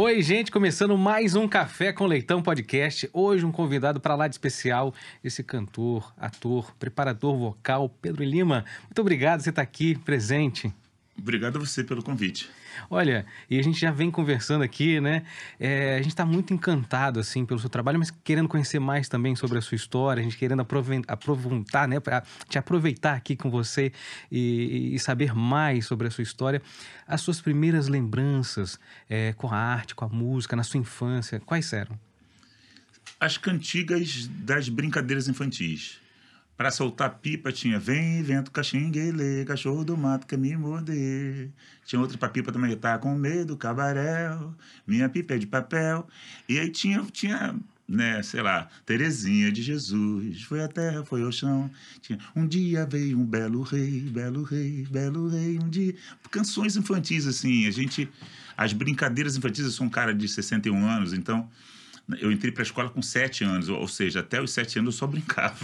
Oi, gente, começando mais um Café com Leitão podcast. Hoje um convidado para lá de especial, esse cantor, ator, preparador vocal, Pedro Lima. Muito obrigado você estar aqui presente. Obrigado a você pelo convite. Olha, e a gente já vem conversando aqui, né? É, a gente está muito encantado, assim, pelo seu trabalho, mas querendo conhecer mais também sobre a sua história, a gente querendo aproveitar, né? Pra te aproveitar aqui com você e, e, saber mais sobre a sua história. As suas primeiras lembranças é, com a arte, com a música, na sua infância, quais eram? As cantigas das brincadeiras infantis. Para soltar pipa tinha Vem vento caxinguele, cachorro do mato quer me morder. Tinha outra pra pipa também, tá com medo, cabarel, minha pipa é de papel. E aí tinha, tinha né, sei lá, Terezinha de Jesus, foi a terra, foi o chão. Tinha, um dia veio um belo rei, belo rei, belo rei, um dia. Canções infantis, assim, a gente. As brincadeiras infantis, eu sou um cara de 61 anos, então eu entrei para a escola com sete anos, ou seja, até os sete anos eu só brincava.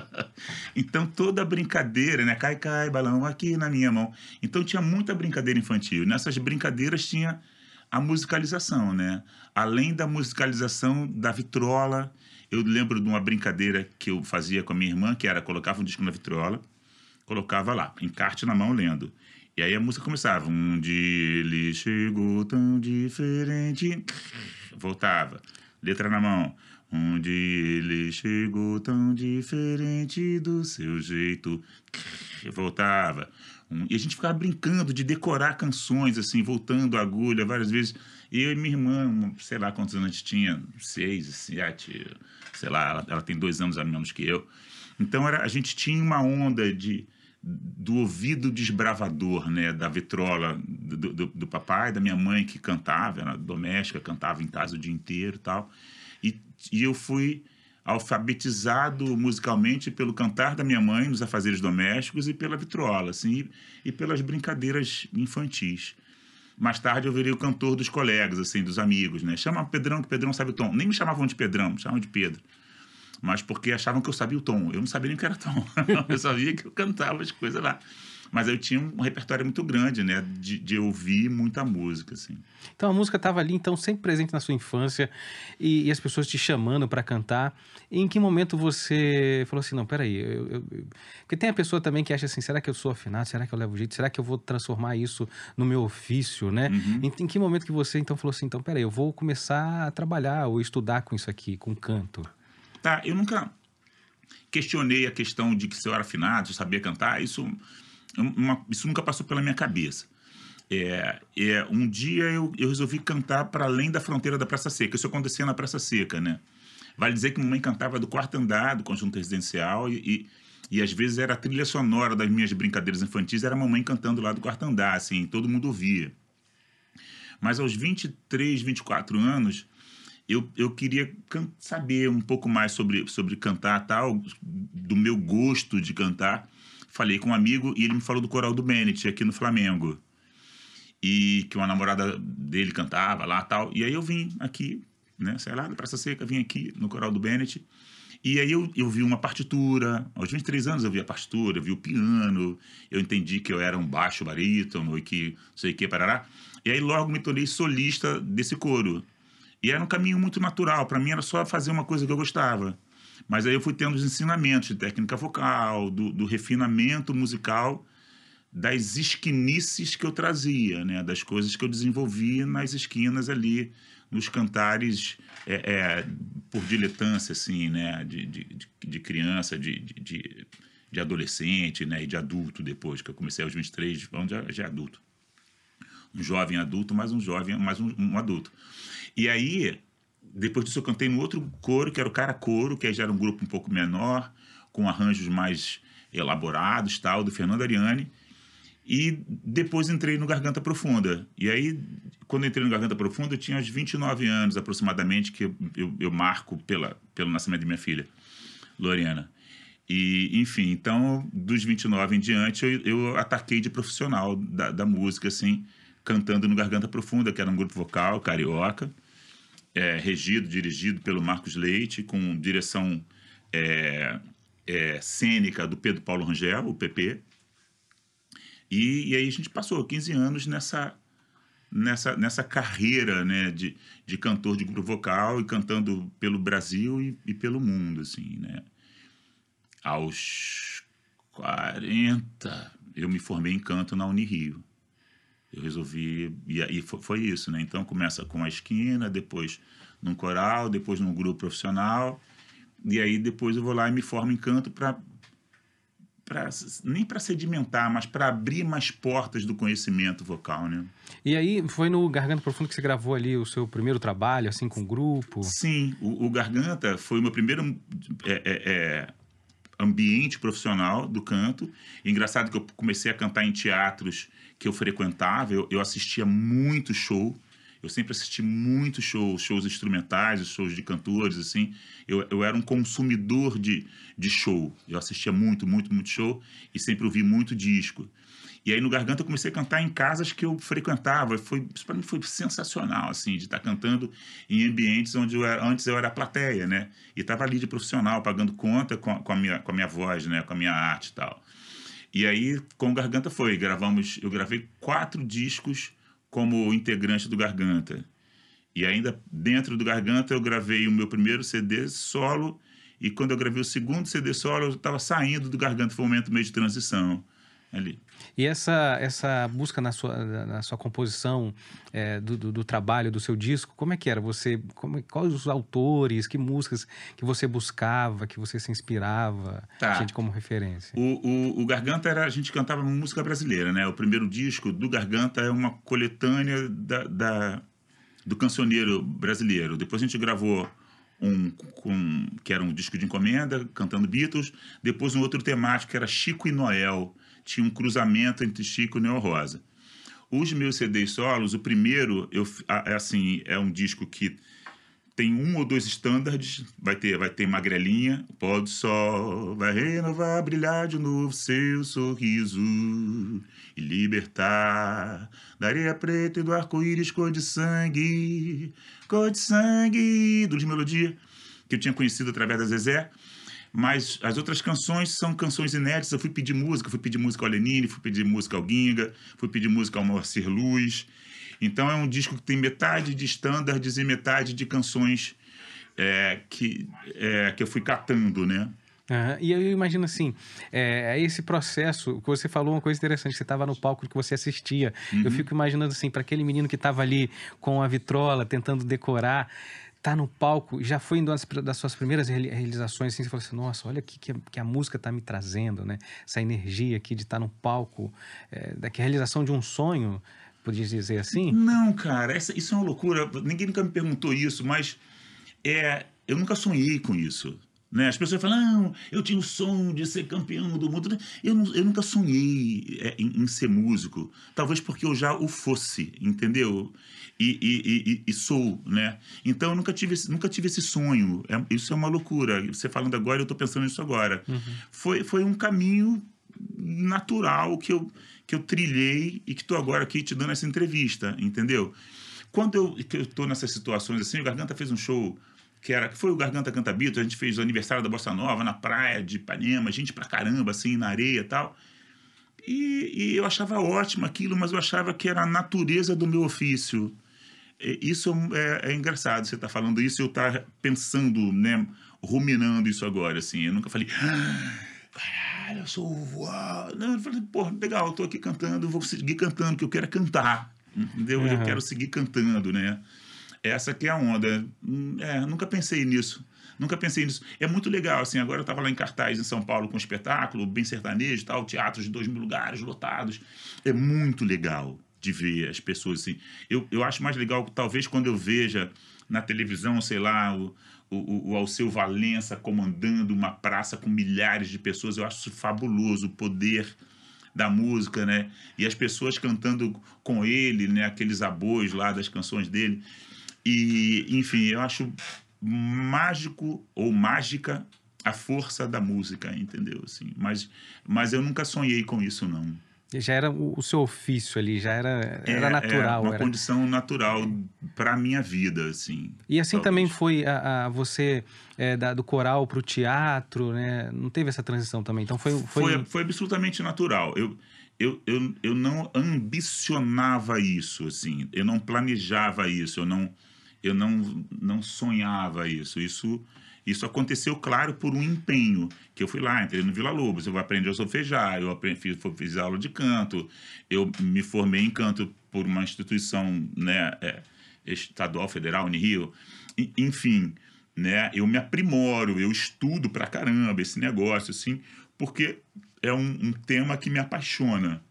então toda brincadeira, né? Cai, cai, balão aqui na minha mão. Então tinha muita brincadeira infantil. Nessas brincadeiras tinha a musicalização, né? Além da musicalização da vitrola, eu lembro de uma brincadeira que eu fazia com a minha irmã, que era colocava um disco na vitrola, colocava lá, encarte na mão lendo. E aí a música começava. Um dia ele chegou tão diferente. Voltava letra na mão. Onde ele chegou tão diferente do seu jeito. Voltava. E a gente ficava brincando de decorar canções, assim, voltando a agulha várias vezes. Eu e minha irmã, sei lá quantos anos a gente tinha, seis, sete, sei lá, ela, ela tem dois anos a menos que eu. Então era, a gente tinha uma onda de, do ouvido desbravador, né, da vitrola do, do, do, papai, da minha mãe que cantava, era doméstica, cantava em casa o dia inteiro tal. E, e eu fui alfabetizado musicalmente pelo cantar da minha mãe nos afazeres domésticos e pela vitrola, assim, e, e pelas brincadeiras infantis. Mais tarde eu virei o cantor dos colegas, assim, dos amigos, né? Chama Pedrão, que Pedrão sabe o tom. Nem me chamavam de Pedrão, me chamavam de Pedro mas porque achavam que eu sabia o tom. Eu não sabia nem o que era tom. eu sabia que eu cantava as coisas lá. Mas eu tinha um repertório muito grande, né? De, de ouvir muita música, assim. Então a música estava ali, então, sempre presente na sua infância e, e as pessoas te chamando para cantar. E em que momento você falou assim: não, peraí. Eu, eu. Porque tem a pessoa também que acha assim: será que eu sou afinado? Será que eu levo jeito? Será que eu vou transformar isso no meu ofício, né? Uhum. Em, em, que momento que você então falou assim: então, peraí, eu vou começar a trabalhar ou estudar com isso aqui, com canto? Tá, eu nunca questionei a questão de que se eu era afinado, se eu sabia cantar, isso, uma, isso nunca passou pela minha cabeça. É, é, um dia eu, eu resolvi cantar para além da fronteira da Praça Seca. Isso acontecia na Praça Seca, né? Vale dizer que mamãe cantava do quarto andar do conjunto residencial e, e, e, às vezes era a trilha sonora das minhas brincadeiras infantis, era a mamãe cantando lá do quarto andar, assim, todo mundo ouvia. Mas aos 23, 24 anos, eu, eu queria saber um pouco mais sobre, sobre cantar tal, do meu gosto de cantar. Falei com um amigo e ele me falou do coral do Bennett aqui no Flamengo. E que uma namorada dele cantava lá tal. E aí eu vim aqui, né, sei lá, da Praça Seca, vim aqui no coral do Bennett. E aí eu, eu vi uma partitura, aos 23 anos eu vi a partitura, eu vi o piano, eu entendi que eu era um baixo barítono e que sei que, parará. E aí logo me tornei solista desse coro. E era um caminho muito natural. Para mim era só fazer uma coisa que eu gostava. Mas aí eu fui tendo os ensinamentos de técnica vocal, do, do refinamento musical, das esquinices que eu trazia, né? das coisas que eu desenvolvia nas esquinas ali, nos cantares é, é, por diletância, assim, né? de, de, de criança, de, de, de, adolescente né? e de adulto depois, que eu comecei aos 23, onde já, já é adulto. Um jovem adulto, mais um jovem, mais um, um adulto. E aí, depois disso, eu cantei no outro coro, que era o Cara Coro, que já era um grupo um pouco menor, com arranjos mais elaborados, tal, do Fernando Ariane. E depois entrei no Garganta Profunda. E aí, quando entrei no Garganta Profunda, eu tinha uns 29 anos aproximadamente, que eu, eu, eu marco pela, pelo nascimento de minha filha, Lorena. E, enfim, então, dos 29 em diante, eu, eu ataquei de profissional da, da música, assim, cantando no Garganta Profunda, que era um grupo vocal carioca, é, regido, dirigido pelo Marcos Leite, com direção é, é, cênica do Pedro Paulo Rangel, o PP. E, e, aí a gente passou 15 anos nessa, nessa, nessa carreira né, de, de cantor de grupo vocal e cantando pelo Brasil e, e pelo mundo, assim, né? Aos 40, eu me formei em canto na Unirio. Eu resolvi, e aí foi, isso, né? Então começa com a esquina, depois num coral, depois num grupo profissional, e aí depois eu vou lá e me formo em canto para Pra, nem para sedimentar, mas para abrir mais portas do conhecimento vocal, né? E aí foi no Garganta Profundo que você gravou ali o seu primeiro trabalho, assim, com grupo? Sim, o, o Garganta foi o meu primeiro é, é, é, ambiente profissional do canto. engraçado que eu comecei a cantar em teatros que eu frequentava, eu, eu assistia muito show, eu sempre assisti muitos shows, shows instrumentais, shows de cantores, assim. Eu, eu era um consumidor de, de show. Eu assistia muito, muito, muito show e sempre ouvi muito disco. E aí no Garganta eu comecei a cantar em casas que eu frequentava. Foi, isso para mim foi sensacional, assim, de estar cantando em ambientes onde eu era, antes eu era plateia, né? E estava ali de profissional, pagando conta com a, com a, minha, com a minha voz, né? Com a minha arte e tal. E aí com o Garganta foi, gravamos, eu gravei quatro discos como integrante do Garganta. E ainda dentro do Garganta eu gravei o meu primeiro CD solo e quando eu gravei o segundo CD solo eu estava saindo do Garganta, foi um momento meio de transição ali. E essa, essa busca na sua, na sua composição é, do, do, do, trabalho, do seu disco, como é que era? Você, como, quais os autores, que músicas que você buscava, que você se inspirava, tá. gente como referência? O, o, o, Garganta era, a gente cantava música brasileira, né? O primeiro disco do Garganta é uma coletânea da, da do cancioneiro brasileiro. Depois a gente gravou um com, que era um disco de encomenda, cantando Beatles. Depois um outro temático que era Chico e Noel, tinha um cruzamento entre Chico e Neo Rosa. Os meus CDs solos, o primeiro, eu, é assim, é um disco que tem um ou dois estándares, vai ter, vai ter magrelinha, pó do sol vai renovar, brilhar de novo seu sorriso e libertar da areia preta e do arco-íris cor de sangue, cor de sangue, do de melodia, que eu tinha conhecido através da Zezé. Mas as outras canções são canções inéditas. Eu fui pedir música, fui pedir música ao Lenine, fui pedir música ao Ginga, fui pedir música ao Moacir Luz. Então é um disco que tem metade de standards e metade de canções é, que, é, que eu fui catando, né? Uhum. E eu imagino assim, é, é, esse processo que você falou uma coisa interessante, você estava no palco que você assistia. Uhum. Eu fico imaginando assim, para aquele menino que estava ali com a vitrola, tentando decorar, tá no palco, já foi uma das suas primeiras realizações, assim, você falou assim, nossa, olha o que, que, a música está me trazendo, né? Essa energia aqui de estar tá no palco, é, da realização de um sonho, podia dizer assim? Não, cara, essa, isso é uma loucura. Ninguém nunca me perguntou isso, mas é, eu nunca sonhei com isso. Né? As pessoas falam, não, eu tinha o sonho de ser campeão do mundo. Eu, eu nunca sonhei é, em, em, ser músico. Talvez porque eu já o fosse, entendeu? E, e, e, e sou, né? Então eu nunca tive, nunca tive esse sonho. É, isso é uma loucura. Você falando agora, eu estou pensando nisso agora. Uhum. Foi, foi um caminho natural que eu, que eu trilhei e que estou agora aqui te dando essa entrevista, entendeu? Quando eu estou nessas situações assim, o Garganta fez um show que era que foi o Garganta Canta Beatles, a gente fez o aniversário da Bossa Nova na praia de Ipanema, gente pra caramba, assim, na areia e tal. E, e, eu achava ótimo aquilo, mas eu achava que era a natureza do meu ofício. E isso é, é, engraçado, você tá falando isso e eu tá pensando, né, ruminando isso agora, assim. Eu nunca falei, ah, caralho, eu sou. Não, eu falei, pô, legal, eu tô aqui cantando, vou seguir cantando, que eu quero é cantar, entendeu? Uhum. Eu quero seguir cantando, né? Essa que é a onda. Hum, é, nunca pensei nisso. Nunca pensei nisso. É muito legal, assim, agora eu estava lá em cartaz em São Paulo com um espetáculo, bem sertanejo tal, teatros de dois mil lugares lotados. É muito legal de ver as pessoas, assim. Eu, eu acho mais legal, talvez, quando eu veja na televisão, sei lá, o, o, o Alceu Valença comandando uma praça com milhares de pessoas. Eu acho fabuloso, o poder da música, né? E as pessoas cantando com ele, né? Aqueles abois lá das canções dele. E, enfim, eu acho mágico ou mágica a força da música, entendeu? Assim, mas, mas eu nunca sonhei com isso, não. Já era o, seu ofício ali, já era, era é, natural. É uma era... condição natural para a minha vida, assim. E assim talvez. também foi a, a você é, da, do coral para o teatro, né? Não teve essa transição também, então foi... Foi, foi, foi absolutamente natural. Eu, eu, eu, eu não ambicionava isso, assim, eu não planejava isso, eu não, eu não, não sonhava isso. Isso isso aconteceu, claro, por um empenho, que eu fui lá, entrei no Vila Lobos, eu aprendi a solfejar, eu aprendi, fiz, fiz aula de canto, eu me formei em canto por uma instituição né, é, estadual, federal, Unirio, enfim, né, eu me aprimoro, eu estudo pra caramba esse negócio, assim, porque é um, um tema que me apaixona,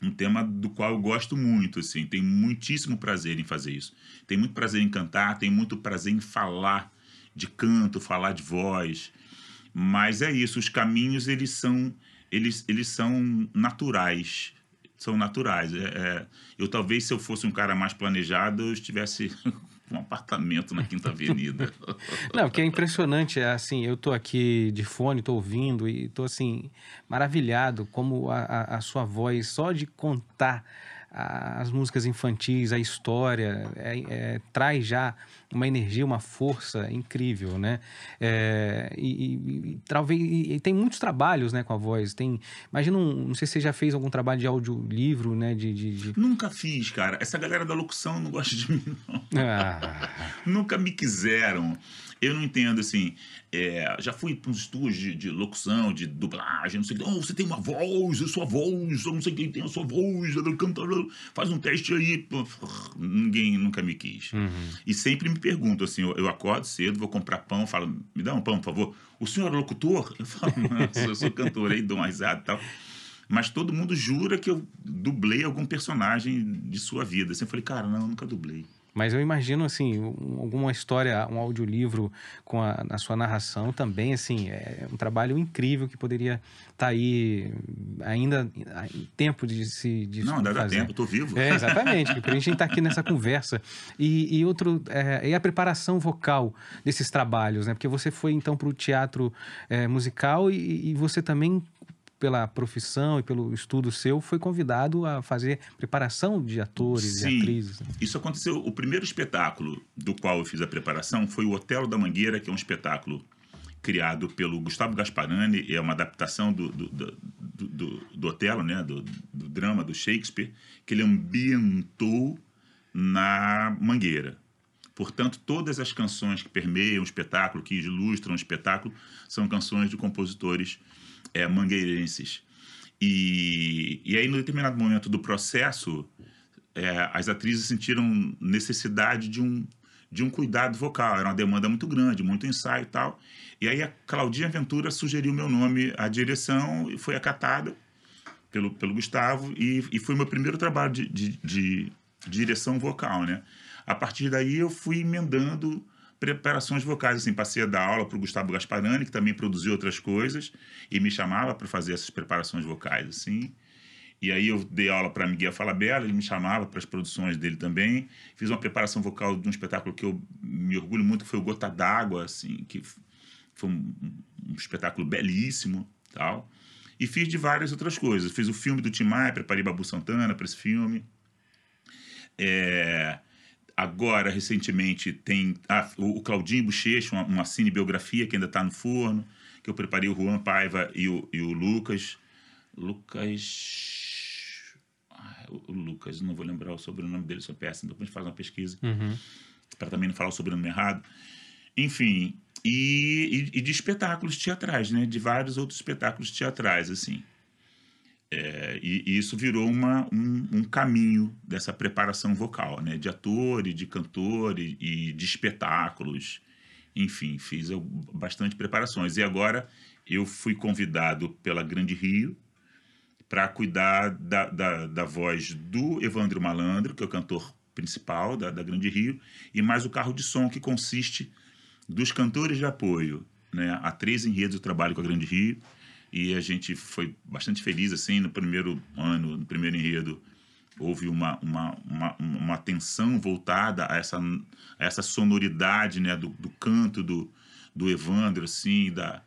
um tema do qual eu gosto muito, assim, tenho muitíssimo prazer em fazer isso. Tenho muito prazer em cantar, tenho muito prazer em falar de canto, falar de voz. Mas é isso, os caminhos eles são eles, eles são naturais, são naturais. É, é, eu talvez se eu fosse um cara mais planejado, eu estivesse um apartamento na Quinta Avenida. Não, que é impressionante, é assim, eu tô aqui de fone, tô ouvindo e tô assim maravilhado como a, a, a sua voz só de contar as músicas infantis, a história, é, é, traz já uma energia, uma força incrível, né? É, e, talvez e tem muitos trabalhos, né, com a voz. Tem, imagina, um, não sei se você já fez algum trabalho de audiolivro, né? De, de, de... Nunca fiz, cara. Essa galera da locução não gosta de mim, não. Ah. Nunca me quiseram. Eu não entendo, assim, é, já fui para uns estúdios de, de, locução, de dublagem, não sei o que. Oh, você tem uma voz, a sua voz, eu não sei quem tem a sua voz, cantor, faz um teste aí. Ninguém nunca me quis. Uhum. E sempre me perguntam, assim, eu, eu, acordo cedo, vou comprar pão, falo, me dá um pão, por favor. O senhor é locutor? Eu falo, eu sou, eu sou cantor, aí dou uma risada e tal mas todo mundo jura que eu dublei algum personagem de sua vida. Assim, eu falei, cara, não, eu nunca dublei. Mas eu imagino, assim, alguma história, um audiolivro com a, a sua narração também, assim, é um trabalho incrível que poderia estar tá aí ainda em tempo de se de Não, ainda dá tempo, estou vivo. É, exatamente, porque a gente está aqui nessa conversa. E, e outro, é, e a preparação vocal desses trabalhos, né? Porque você foi, então, para o teatro é, musical e, e você também pela profissão e pelo estudo seu, foi convidado a fazer preparação de atores Sim, e atrizes. Né? Isso aconteceu. O primeiro espetáculo do qual eu fiz a preparação foi o Otelo da Mangueira, que é um espetáculo criado pelo Gustavo Gasparani, é uma adaptação do, do, do, do, do Otelo, né? Do, do drama do Shakespeare, que ele ambientou na Mangueira. Portanto, todas as canções que permeiam o espetáculo, que ilustram o espetáculo, são canções de compositores é, mangueirenses. E, e aí, no determinado momento do processo, é, as atrizes sentiram necessidade de um, de um cuidado vocal. Era uma demanda muito grande, muito ensaio e tal. E aí a Claudinha Ventura sugeriu meu nome à direção e foi acatada pelo, pelo Gustavo. E, e foi meu primeiro trabalho de, de, de direção vocal, né? A partir daí eu fui emendando preparações vocais. Assim, passei a dar aula para o Gustavo Gasparani, que também produziu outras coisas, e me chamava para fazer essas preparações vocais. assim. E aí eu dei aula para Miguel Falabella, ele me chamava para as produções dele também. Fiz uma preparação vocal de um espetáculo que eu me orgulho muito, que foi o Gota d'Água, assim, que foi um, um, espetáculo belíssimo, tal. E fiz de várias outras coisas. Fiz o filme do Tim Maia, preparei Babu Santana para esse filme. É, Agora, recentemente, tem ah, o Claudinho Bochecha, uma, uma cinebiografia que ainda está no forno, que eu preparei o Juan Paiva e o, e o Lucas. Lucas. Ah, o Lucas, não vou lembrar o sobrenome dele, sou péssimo. Depois a gente faz uma pesquisa. Uhum. Para também não falar o sobrenome errado. Enfim, e, e, e, de espetáculos teatrais, né? De vários outros espetáculos teatrais, assim. É, e, e, isso virou uma, um, um, caminho dessa preparação vocal, né? De ator e de cantor e, e de espetáculos. Enfim, fiz bastante preparações. E agora eu fui convidado pela Grande Rio para cuidar da, da, da, voz do Evandro Malandro, que é o cantor principal da, da Grande Rio, e mais o carro de som, que consiste dos cantores de apoio. Né? Há três enredos eu trabalho com a Grande Rio e a gente foi bastante feliz assim no primeiro ano, no primeiro enredo houve uma, uma, uma, uma atenção voltada a essa, a essa sonoridade né, do, do canto do, do Evandro, assim, da,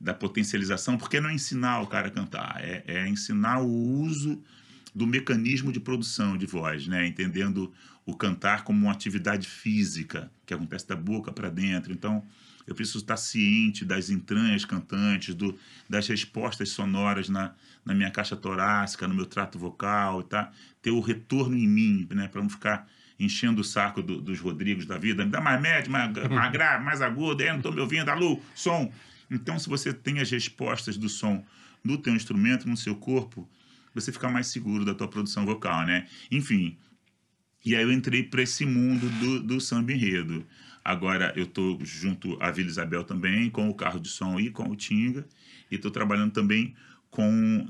da potencialização, porque não é ensinar o cara a cantar, é, é ensinar o uso do mecanismo de produção de voz, né, entendendo o cantar como uma atividade física que acontece da boca para dentro. Então, eu preciso estar ciente das entranhas cantantes, do, das respostas sonoras na, na minha caixa torácica, no meu trato vocal, tá? ter o retorno em mim, né? para não ficar enchendo o saco do, dos Rodrigos da vida, me dá mais médio, mais, mais grave, mais agudo, aí não estou me ouvindo, alô, som. Então, se você tem as respostas do som no teu instrumento, no seu corpo, você fica mais seguro da tua produção vocal, né? Enfim, e aí eu entrei para esse mundo do, do samba enredo. Agora eu estou junto à Vila Isabel também, com o carro de som e com o Tinga, e estou trabalhando também com,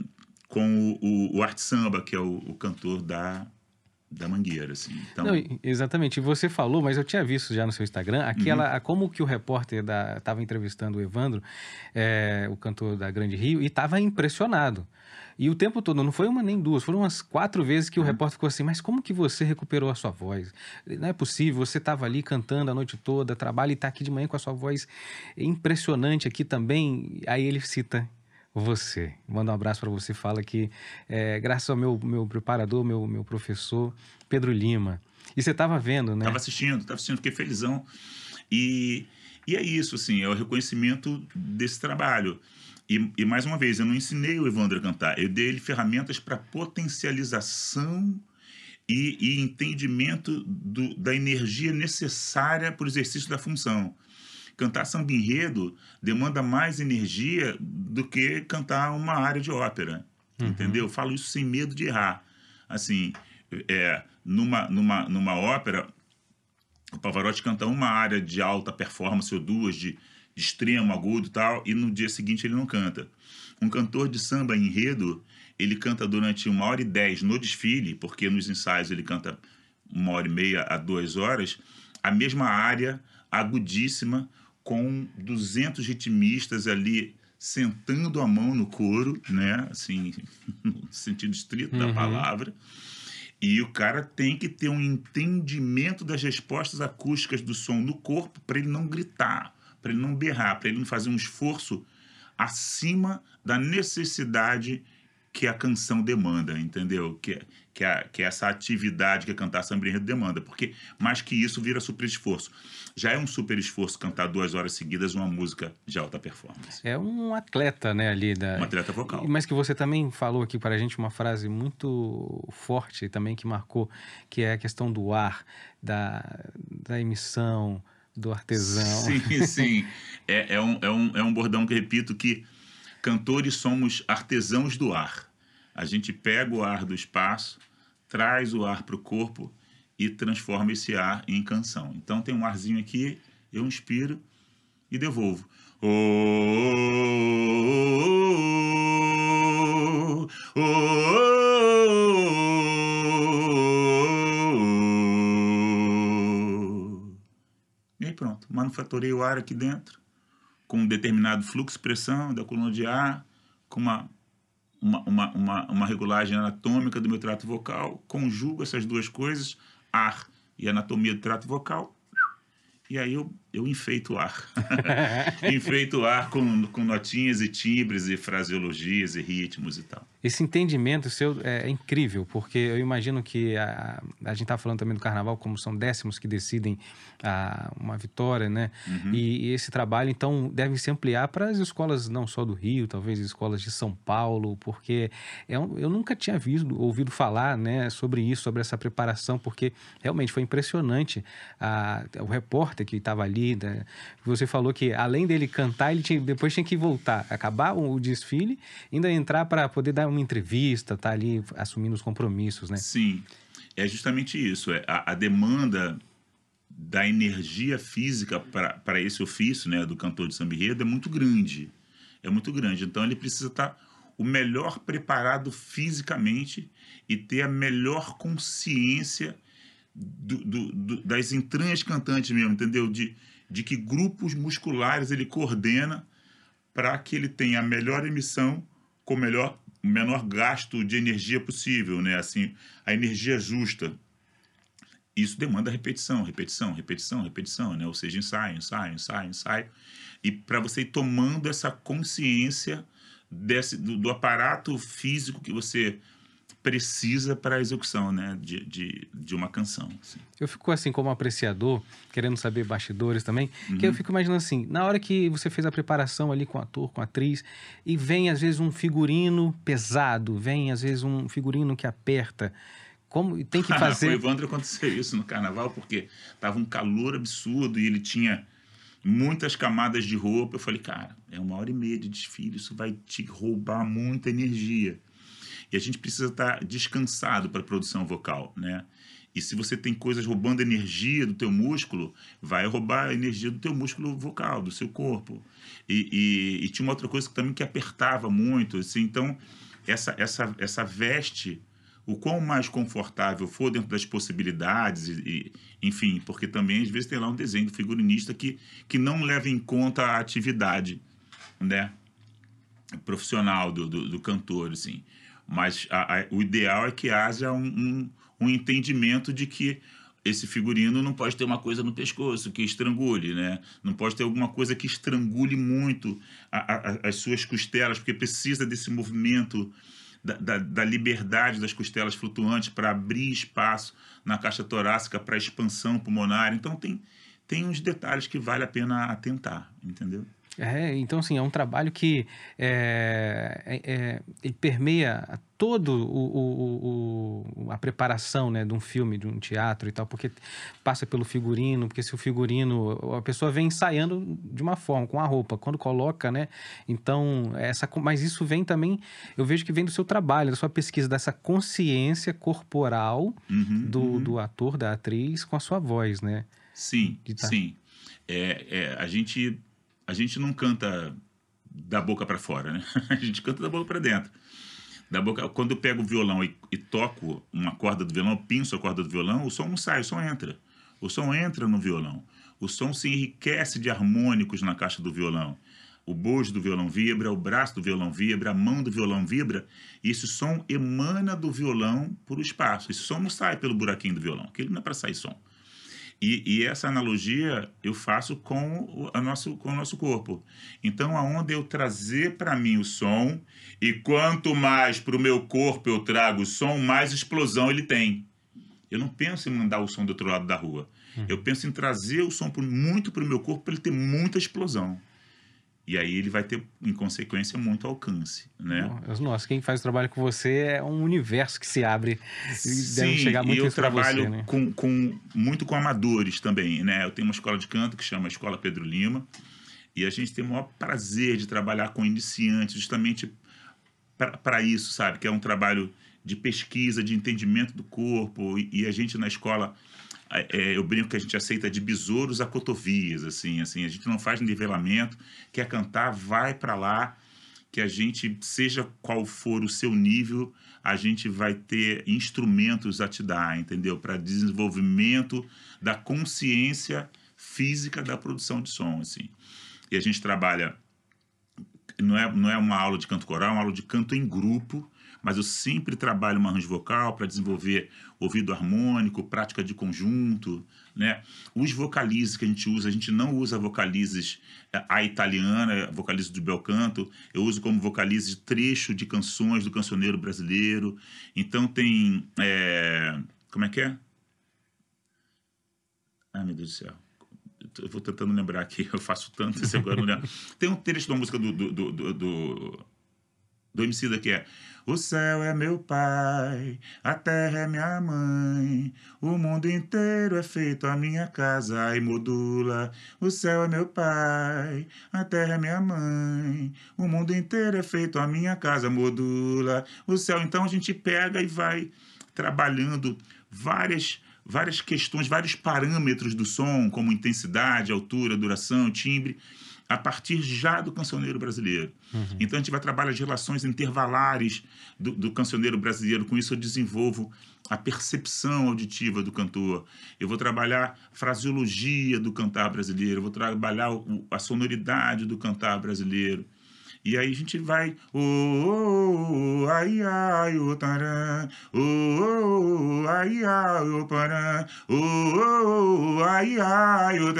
com o, o, o Arte Samba, que é o, o cantor da, da Mangueira, assim. Então... Não, exatamente. Você falou, mas eu tinha visto já no seu Instagram, aquela, uhum. como que o repórter estava entrevistando o Evandro, é, o cantor da Grande Rio, e estava impressionado. E o tempo todo, não foi uma nem duas, foram umas quatro vezes que o uhum. repórter ficou assim, mas como que você recuperou a sua voz? Não é possível, você estava ali cantando a noite toda, trabalha e está aqui de manhã com a sua voz impressionante aqui também. Aí ele cita você. Manda um abraço para você, fala que é, graças ao meu, meu preparador, meu, meu professor, Pedro Lima. E você estava vendo, né? Estava assistindo, estava assistindo, fiquei felizão. E, e é isso, assim, é o reconhecimento desse trabalho. E, e, mais uma vez, eu não ensinei o Evandro a cantar, eu dei ele ferramentas para potencialização e, e entendimento do, da energia necessária para o exercício da função. Cantar samba enredo demanda mais energia do que cantar uma área de ópera, uhum. entendeu? Eu falo isso sem medo de errar. Assim, é, numa, numa, numa ópera, o Pavarotti canta uma área de alta performance ou duas de de extremo, agudo e tal, e no dia seguinte ele não canta. Um cantor de samba enredo, ele canta durante uma hora e dez no desfile, porque nos ensaios ele canta uma hora e meia a duas horas, a mesma área agudíssima, com 200 ritmistas ali sentando a mão no couro, né? Assim, no sentido estrito uhum. da palavra. E o cara tem que ter um entendimento das respostas acústicas do som no corpo para ele não gritar, para ele não berrar, para ele não fazer um esforço acima da necessidade que a canção demanda, entendeu? Que, que, a, que essa atividade que a cantar samba enredo demanda. Porque mais que isso vira super esforço. Já é um super esforço cantar duas horas seguidas uma música de alta performance. É um atleta, né, ali da... Um atleta vocal. Mas que você também falou aqui para a gente uma frase muito forte também que marcou, que é a questão do ar, da, da emissão, do artesão. Sim, sim. É, é, um, é, um, é um bordão que repito que cantores somos artesãos do ar. A gente pega o ar do espaço, traz o ar para o corpo e transforma esse ar em canção. Então tem um arzinho aqui, eu inspiro e devolvo. Oh, oh, oh, pronto, manufaturei o ar aqui dentro, com um determinado fluxo pressão da coluna de ar, com uma, uma, uma, uma, uma regulagem anatômica do meu trato vocal, conjugo essas duas coisas, ar e anatomia do trato vocal, e aí eu, eu enfeito o ar. enfeito o ar com, com notinhas e timbres e fraseologias e ritmos e tal. Esse entendimento seu é, incrível, porque eu imagino que a, a gente está falando também do carnaval, como são décimos que decidem a, uma vitória, né? Uhum. E, e, esse trabalho, então, deve se ampliar para as escolas não só do Rio, talvez escolas de São Paulo, porque é um, eu nunca tinha visto, ouvido falar né, sobre isso, sobre essa preparação, porque realmente foi impressionante. A, o repórter que estava ali, né, você falou que além dele cantar, ele tinha, depois tinha que voltar, acabar o, o desfile, ainda entrar para poder dar uma entrevista, tá ali assumindo os compromissos, né? Sim, é justamente isso. É a, a demanda da energia física para esse ofício, né, do cantor de samba é muito grande. É muito grande. Então ele precisa estar tá o melhor preparado fisicamente e ter a melhor consciência do, do, do, das entranhas cantantes mesmo, entendeu? De, de que grupos musculares ele coordena para que ele tenha a melhor emissão com o melhor menor gasto de energia possível, né? Assim, a energia justa. Isso demanda repetição, repetição, repetição, repetição, né? Ou seja, ensaio, ensaio, ensaio, ensaio. E para você ir tomando essa consciência desse, do, do, aparato físico que você precisa para a execução né, de, de, de uma canção. Assim. Eu fico assim como apreciador, querendo saber bastidores também, uhum. que eu fico imaginando assim, na hora que você fez a preparação ali com o ator, com a atriz, e vem às vezes um figurino pesado, vem às vezes um figurino que aperta, como tem que fazer... Com o Evandro aconteceu isso no carnaval, porque tava um calor absurdo e ele tinha muitas camadas de roupa. Eu falei, cara, é uma hora e meia de desfile, isso vai te roubar muita energia. E a gente precisa estar descansado para a produção vocal, né? E se você tem coisas roubando energia do teu músculo, vai roubar a energia do teu músculo vocal, do seu corpo. E, e, e tinha uma outra coisa que também que apertava muito, assim, então essa, essa, essa veste, o quão mais confortável for dentro das possibilidades, e, e, enfim, porque também às vezes tem lá um desenho do figurinista que, que não leva em conta a atividade, né? profissional do, do, do cantor, assim. Mas a, a, o ideal é que haja um, um, um, entendimento de que esse figurino não pode ter uma coisa no pescoço que estrangule, né? Não pode ter alguma coisa que estrangule muito a, as suas costelas, porque precisa desse movimento da, da, da liberdade das costelas flutuantes para abrir espaço na caixa torácica para expansão pulmonar. Então tem, tem uns detalhes que vale a pena atentar, entendeu? É, então, assim, é um trabalho que é, é, é, permeia todo o, o, o, a preparação né, de um filme, de um teatro e tal, porque passa pelo figurino, porque se o figurino, a pessoa vem ensaiando de uma forma, com a roupa, quando coloca, né? Então, essa, mas isso vem também, eu vejo que vem do seu trabalho, da sua pesquisa, dessa consciência corporal uhum, do, uhum. do ator, da atriz, com a sua voz, né? Sim, tá... sim. É, é, a gente a gente não canta da boca para fora, né? A gente canta da boca para dentro. Da boca, quando eu pego o violão e, e, toco uma corda do violão, pinço a corda do violão, o som não sai, o som entra. O som entra no violão. O som se enriquece de harmônicos na caixa do violão. O bojo do violão vibra, o braço do violão vibra, a mão do violão vibra, e esse som emana do violão por o espaço. Esse som não sai pelo buraquinho do violão, que ele não é para sair som. E, e, essa analogia eu faço com o, nosso, com o nosso corpo. Então, aonde eu trazer para mim o som, e quanto mais para o meu corpo eu trago o som, mais explosão ele tem. Eu não penso em mandar o som do outro lado da rua. Hum. Eu penso em trazer o som muito para o meu corpo para ele ter muita explosão. E aí ele vai ter, em consequência, muito alcance, né? Nossa, quem faz trabalho com você é um universo que se abre e deve chegar muito eu trabalho você, né? com, com, muito com amadores também, né? Eu tenho uma escola de canto que chama Escola Pedro Lima e a gente tem o maior prazer de trabalhar com iniciantes justamente para isso, sabe? Que é um trabalho de pesquisa, de entendimento do corpo e, e a gente na escola é, eu brinco que a gente aceita de besouros a cotovias, assim, assim, a gente não faz nivelamento, quer cantar, vai para lá, que a gente, seja qual for o seu nível, a gente vai ter instrumentos a te dar, entendeu? Para desenvolvimento da consciência física da produção de som, assim. E a gente trabalha, não é, não é uma aula de canto coral, é uma aula de canto em grupo, mas eu sempre trabalho uma arranjo vocal para desenvolver ouvido harmônico, prática de conjunto, né? Os vocalizes que a gente usa, a gente não usa vocalizes é, a italiana, vocalizes do bel canto, eu uso como vocalizes trecho de canções do cancioneiro brasileiro. Então tem, é, como é que é? Ai, meu Deus do céu eu vou tentando lembrar aqui, eu faço tanto esse agora. Tem um trecho da música do, do, do, do, do, Emicida que é o céu é meu pai, a terra é minha mãe, o mundo inteiro é feito a minha casa e modula. O céu é meu pai, a terra é minha mãe, o mundo inteiro é feito a minha casa modula. O céu, então a gente pega e vai trabalhando várias várias questões, vários parâmetros do som, como intensidade, altura, duração, timbre a partir já do cancioneiro brasileiro. Uhum. Então a gente vai trabalhar as relações intervalares do, do, cancioneiro brasileiro. Com isso eu desenvolvo a percepção auditiva do cantor. Eu vou trabalhar a fraseologia do cantar brasileiro. Eu vou trabalhar o, a sonoridade do cantar brasileiro. E aí a gente vai. Oh, oh, oh ai, ai, o. Oh, oh, ai, ai, o. Oh, oh, ai, ai, o.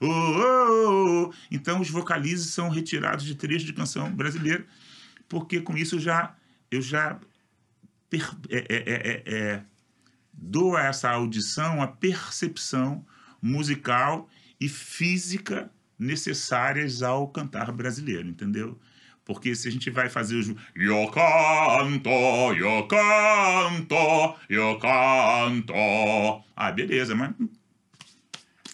Oh, oh, Então os vocalizes são retirados de trechos de canção brasileira, porque com isso eu já, eu já per, é, é, é, doa a essa audição a percepção musical e física necessárias ao cantar brasileiro, entendeu? Porque se a gente vai fazer os. Eu canto, eu canto, eu canto. Ah, beleza, mas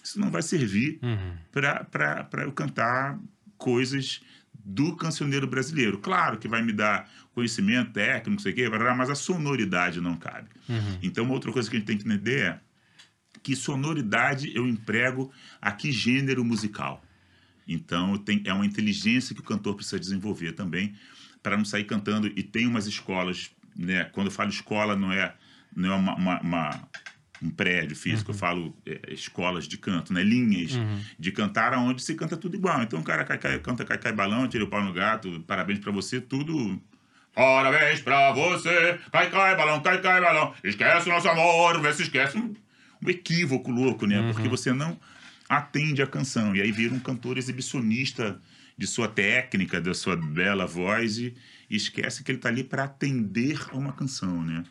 isso não vai servir uhum. para eu cantar coisas do cancioneiro brasileiro. Claro que vai me dar conhecimento técnico, não sei o quê, mas a sonoridade não cabe. Uhum. Então, uma outra coisa que a gente tem que entender é que sonoridade eu emprego a que gênero musical. Então, tem, é uma inteligência que o cantor precisa desenvolver também para não sair cantando. E tem umas escolas, né? Quando eu falo escola, não é, não é uma, uma, uma um prédio físico, uhum. eu falo é, escolas de canto, né? linhas uhum. de cantar onde se canta tudo igual. Então o cara cai, cai, canta cai, cai balão, tira o pau no gato, parabéns para você, tudo. Parabéns pra você, cai, cai, balão, cai, cai, balão. Esquece o nosso amor, vê se esquece. Um, um equívoco louco, né? Uhum. Porque você não atende a canção. E aí vira um cantor exibicionista de sua técnica, da sua bela voz e, esquece que ele está ali para atender a uma canção, né?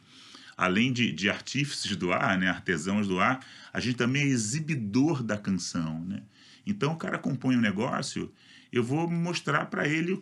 Além de, de artífices do ar, né, artesãos do ar, a gente também é exibidor da canção, né? Então o cara compõe um negócio, eu vou mostrar para ele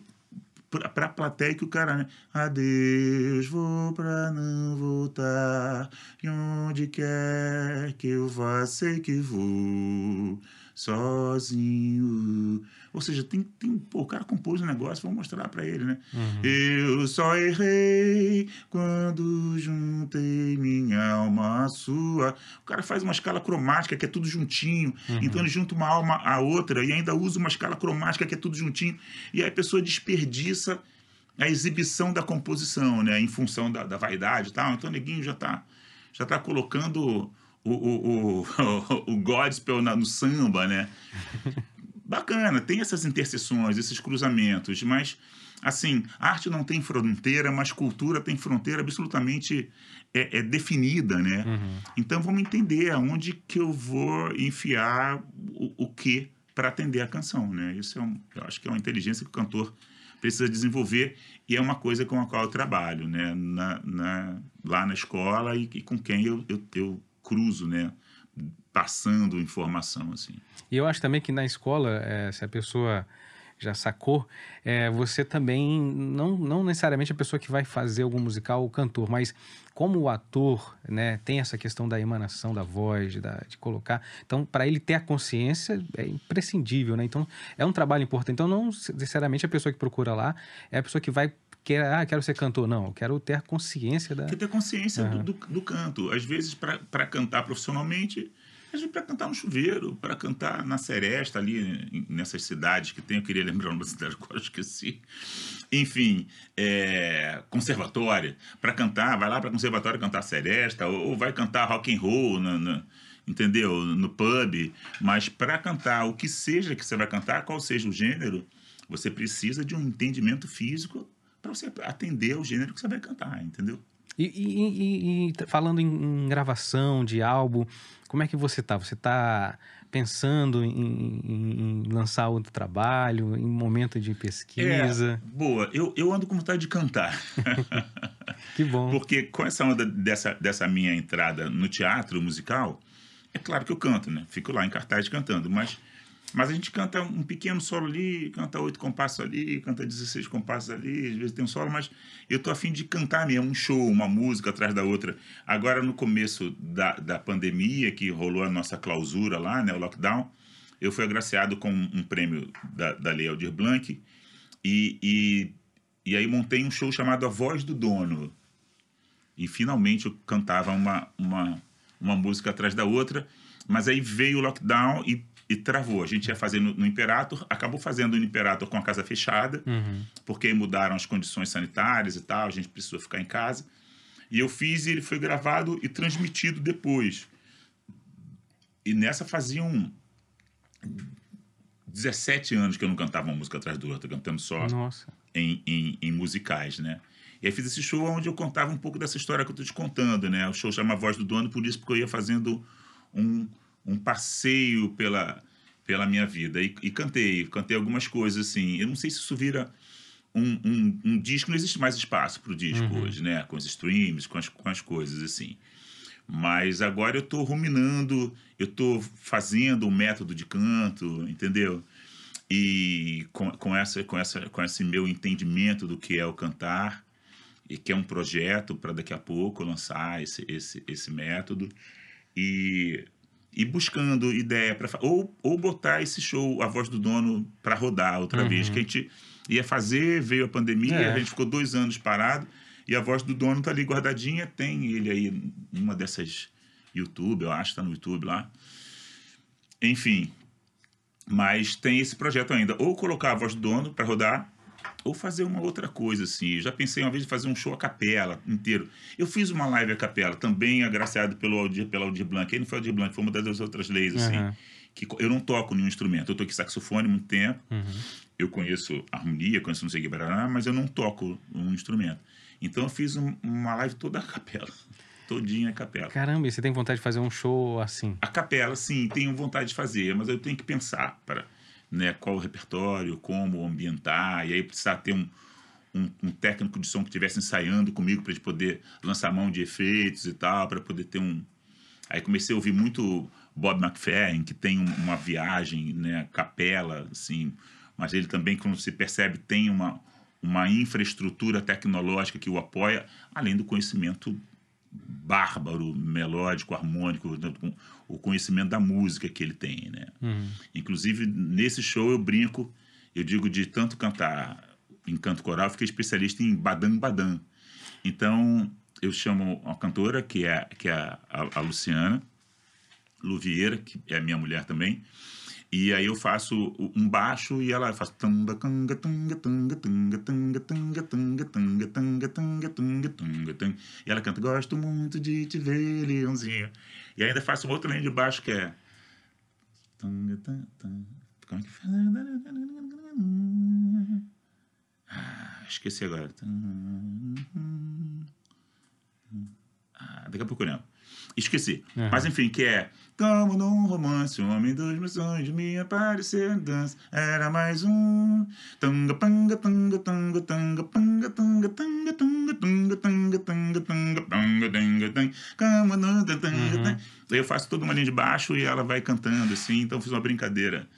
para a plateia que o cara, né? Adeus, vou para não voltar. E onde quer que eu vá, sei que vou sozinho. Ou seja, tem, tem pô, o cara compôs um negócio, vou mostrar para ele, né? Uhum. Eu só errei quando juntei minha alma à sua. O cara faz uma escala cromática que é tudo juntinho. Uhum. Então ele junta uma alma à outra e ainda usa uma escala cromática que é tudo juntinho. E aí a pessoa desperdiça a exibição da composição, né? Em função da, da vaidade e tal. Então o neguinho já está já tá colocando o, o, o, o gospel no samba, né? Bacana, tem essas interseções, esses cruzamentos, mas assim, arte não tem fronteira, mas cultura tem fronteira absolutamente é, é definida, né? Uhum. Então vamos entender aonde que eu vou enfiar o, o que para atender a canção, né? Isso é um, eu acho que é uma inteligência que o cantor precisa desenvolver e é uma coisa com a qual eu trabalho, né? Na, na lá na escola e, e com quem eu, eu, eu cruzo, né? Passando informação, assim. E eu acho também que na escola, é, se a pessoa já sacou, é, você também, não, não necessariamente a pessoa que vai fazer algum musical, o cantor, mas como o ator, né, tem essa questão da emanação da voz, de, da, de colocar, então para ele ter a consciência é imprescindível, né, então é um trabalho importante, então não necessariamente a pessoa que procura lá é a pessoa que vai quer, ah, quero ser cantor. Não, eu quero ter consciência da. Quer ter consciência uhum. do, do, do, canto. Às vezes, para cantar profissionalmente, às vezes para cantar no chuveiro, para cantar na Seresta, ali nessas cidades que tem. Eu queria lembrar uma cidade, agora esqueci. Enfim, é, conservatória. Para cantar, vai lá para conservatório cantar Seresta, ou, ou, vai cantar rock and roll na, na entendeu? No pub. Mas para cantar o que seja que você vai cantar, qual seja o gênero, você precisa de um entendimento físico para você atender ao gênero que você vai cantar, entendeu? E, e, e, e falando em, em, gravação de álbum, como é que você tá? Você tá pensando em, em, em lançar outro trabalho, em momento de pesquisa? É, boa, eu, eu ando com vontade de cantar. que bom. Porque com essa onda dessa, dessa minha entrada no teatro musical, é claro que eu canto, né? Fico lá em cartaz cantando, mas mas a gente canta um pequeno solo ali, canta oito compassos ali, canta 16 compassos ali, às vezes tem um solo, mas eu tô afim de cantar mesmo, um show, uma música atrás da outra. Agora, no começo da, da pandemia, que rolou a nossa clausura lá, né, o lockdown, eu fui agraciado com um prêmio da, da Lei Aldir Blanc e, e, e aí montei um show chamado A Voz do Dono. E finalmente eu cantava uma, uma, uma música atrás da outra, mas aí veio o lockdown e e travou. A gente ia fazer no, no Imperator, acabou fazendo no Imperator com a casa fechada, uhum. porque mudaram as condições sanitárias e tal, a gente precisou ficar em casa. E eu fiz e ele foi gravado e transmitido depois. E nessa faziam 17 anos que eu não cantava uma música atrás do outro, cantando só em, em, em, musicais, né? E aí fiz esse show onde eu contava um pouco dessa história que eu estou te contando, né? O show chama Voz do Dono, por isso porque eu ia fazendo um um passeio pela, pela minha vida. E, e, cantei, cantei algumas coisas assim. Eu não sei se isso vira um, um, um disco, não existe mais espaço para o disco hoje, né? Com os streams, com as, com as coisas assim. Mas agora eu estou ruminando, eu estou fazendo um método de canto, entendeu? E com, com, essa, com, essa, com esse meu entendimento do que é o cantar, e que é um projeto para daqui a pouco lançar esse, esse, esse método, e, e buscando ideia para ou, ou botar esse show, A Voz do Dono, para rodar outra Uhum. vez, que a gente ia fazer, veio a pandemia, É. a gente ficou dois anos parado, e a voz do dono tá ali guardadinha, tem ele aí numa dessas YouTube, eu acho, tá no YouTube lá. Enfim, mas tem esse projeto ainda. Ou colocar a voz do dono para rodar, ou fazer uma outra coisa, assim. Eu já pensei uma vez em fazer um show a capela inteiro. Eu fiz uma live a capela, também agraciado pelo Aldir, pela Aldir Blanc. Aí não foi Aldir Blanc, foi uma das outras leis, assim. Aham. Que eu não toco nenhum instrumento. Eu toquei saxofone há muito tempo. Uhum. Eu conheço harmonia, conheço não sei o que, mas eu não toco um instrumento. Então eu fiz um- uma live toda a capela. Todinha a capela. Caramba, e você tem vontade de fazer um show assim? A capela, sim, tenho vontade de fazer, mas eu tenho que pensar para né, qual o repertório, como ambientar, e aí precisar ter um, um, um técnico de som que estivesse ensaiando comigo para poder lançar mão de efeitos e tal, para poder ter um. Aí comecei a ouvir muito Bob McFerrin, que tem um- uma viagem, né, capela, assim, mas ele também, como se percebe, tem uma, uma infraestrutura tecnológica que o apoia, além do conhecimento bárbaro, melódico, harmônico, né, com o conhecimento da música que ele tem, né? Uhum. Inclusive, nesse show eu brinco, eu digo de tanto cantar em canto coral, fiquei especialista em badam badam. Então, eu chamo uma cantora, que é, que é a, a Luciana Luvieira, que é minha mulher também, e aí eu faço um baixo e ela faz tanga tanga tanga tanga tanga tanga tanga tanga tanga tanga tanga tanga tanga tanga e ela canta gosto muito de te ver leãozinho e ainda faço um outro linha de baixo que é tanga tanga tanga como é que fala ah, esqueci agora ah, daqui a pouco eu lembro esqueci mas enfim que é como num romance, o homem dos meus sonhos me apareceu em dança. Era mais um. Tanga, panga, tanga, tanga, tanga, panga, tanga, tanga, tanga, tanga, tanga, tanga, tanga, tanga, tanga, como num, tanga, tanga. Eu faço toda uma linha de baixo e ela vai cantando assim. Então fiz uma brincadeira